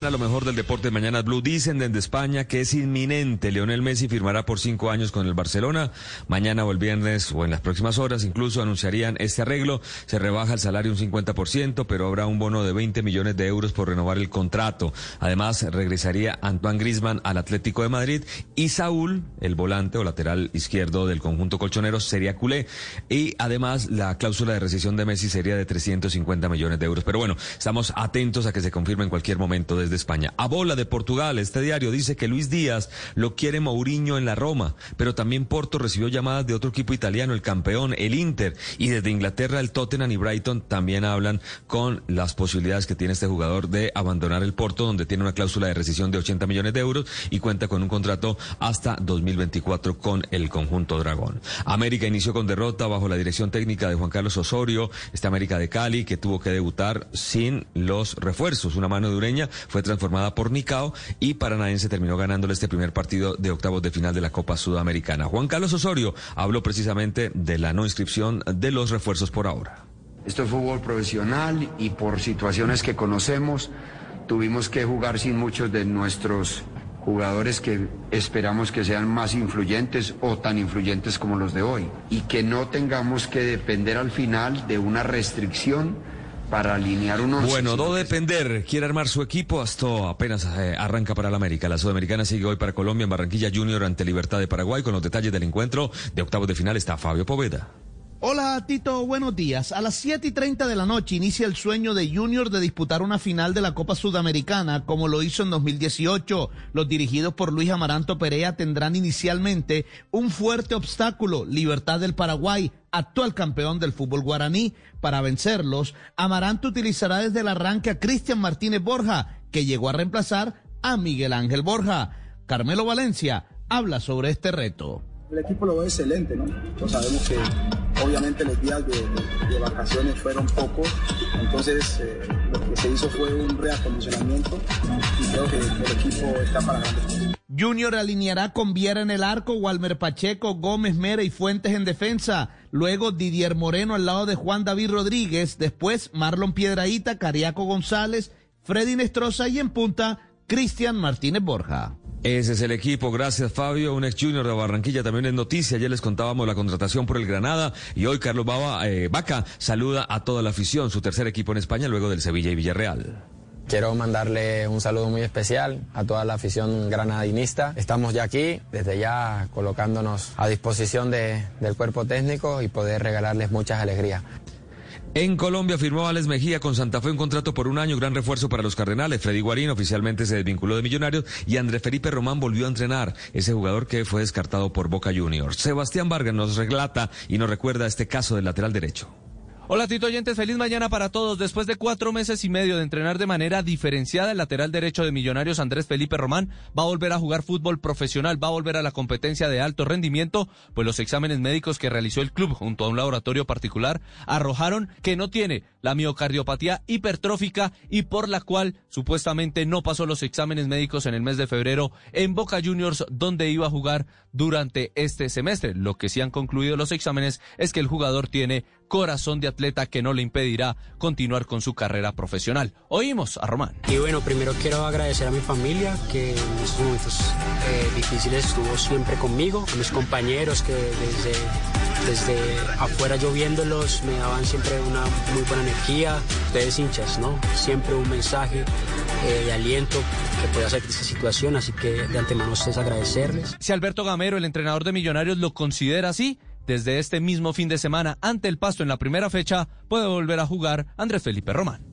A lo mejor del deporte mañana Blue dicen desde España que es inminente. Leonel Messi firmará por cinco años con el Barcelona. Mañana o el viernes o en las próximas horas incluso anunciarían este arreglo. Se rebaja el salario un 50%, pero habrá un bono de 20 millones de euros por renovar el contrato. Además, regresaría Antoine Grisman al Atlético de Madrid y Saúl, el volante o lateral izquierdo del conjunto colchonero, sería culé. Y además, la cláusula de rescisión de Messi sería de 350 millones de euros. Pero bueno, estamos atentos a que se confirme en cualquier momento de España. A bola de Portugal, este diario dice que Luis Díaz lo quiere Mourinho en la Roma, pero también Porto recibió llamadas de otro equipo italiano, el campeón, el Inter, y desde Inglaterra el Tottenham y Brighton también hablan con las posibilidades que tiene este jugador de abandonar el Porto, donde tiene una cláusula de rescisión de 80 millones de euros y cuenta con un contrato hasta 2024 con el conjunto Dragón. América inició con derrota bajo la dirección técnica de Juan Carlos Osorio, esta América de Cali, que tuvo que debutar sin los refuerzos. Una mano de Ureña fue transformada por Nicao y Paranaense terminó ganándole este primer partido de octavos de final de la Copa Sudamericana. Juan Carlos Osorio habló precisamente de la no inscripción de los refuerzos por ahora. Esto es fútbol profesional y por situaciones que conocemos tuvimos que jugar sin muchos de nuestros jugadores que esperamos que sean más influyentes o tan influyentes como los de hoy y que no tengamos que depender al final de una restricción para alinear unos. Bueno, no depender, quiere armar su equipo, esto apenas eh, arranca para la América. La Sudamericana sigue hoy para Colombia en Barranquilla Junior ante Libertad de Paraguay. Con los detalles del encuentro de octavos de final está Fabio Poveda. Hola Tito, buenos días. A las 7 y 30 de la noche inicia el sueño de Junior de disputar una final de la Copa Sudamericana, como lo hizo en 2018. Los dirigidos por Luis Amaranto Perea tendrán inicialmente un fuerte obstáculo, Libertad del Paraguay, actual campeón del fútbol guaraní. Para vencerlos, Amaranto utilizará desde el arranque a Cristian Martínez Borja, que llegó a reemplazar a Miguel Ángel Borja. Carmelo Valencia habla sobre este reto. El equipo lo ve excelente, ¿no? sabemos que obviamente los días de, vacaciones fueron pocos, entonces eh, lo que se hizo fue un reacondicionamiento y creo que el equipo está para ganar. Junior alineará con Viera en el arco, Walmer Pacheco, Gómez Mera y Fuentes en defensa. Luego Didier Moreno al lado de Juan David Rodríguez. Después Marlon Piedraíta, Cariaco González, Freddy Nestroza y en punta Cristian Martínez Borja. Ese es el equipo, gracias Fabio, un ex junior de Barranquilla también es noticia, ayer les contábamos la contratación por el Granada y hoy Carlos Baba, eh, Vaca saluda a toda la afición, su tercer equipo en España luego del Sevilla y Villarreal. Quiero mandarle un saludo muy especial a toda la afición granadinista. Estamos ya aquí, desde ya colocándonos a disposición del cuerpo técnico y poder regalarles muchas alegrías. En Colombia firmó Alex Mejía con Santa Fe un contrato por un año, gran refuerzo para los Cardenales. Freddy Guarín oficialmente se desvinculó de Millonarios y Andrés Felipe Román volvió a entrenar, ese jugador que fue descartado por Boca Juniors. Sebastián Vargas nos relata y nos recuerda este caso del lateral derecho. Hola Tito Oyentes, feliz mañana para todos. Después de cuatro meses y medio de entrenar de manera diferenciada, el lateral derecho de Millonarios Andrés Felipe Román va a volver a jugar fútbol profesional, va a volver a la competencia de alto rendimiento, pues los exámenes médicos que realizó el club junto a un laboratorio particular arrojaron que no tiene la miocardiopatía hipertrófica y por la cual supuestamente no pasó los exámenes médicos en el mes de febrero en Boca Juniors donde iba a jugar durante este semestre. Lo que sí han concluido los exámenes es que el jugador tiene corazón de atleta que no le impedirá continuar con su carrera profesional. Oímos a Román. Y bueno, primero quiero agradecer a mi familia que en estos momentos eh, difíciles estuvo siempre conmigo, a mis compañeros que desde, desde afuera yo viéndolos me daban siempre una muy buena energía. Ustedes hinchas, ¿no? Siempre un mensaje eh, de aliento que pueda hacer esta situación, así que de antemano ustedes agradecerles. Si Alberto Gamero, el entrenador de Millonarios, lo considera así, desde este mismo fin de semana ante el Pasto en la primera fecha puede volver a jugar Andrés Felipe Román.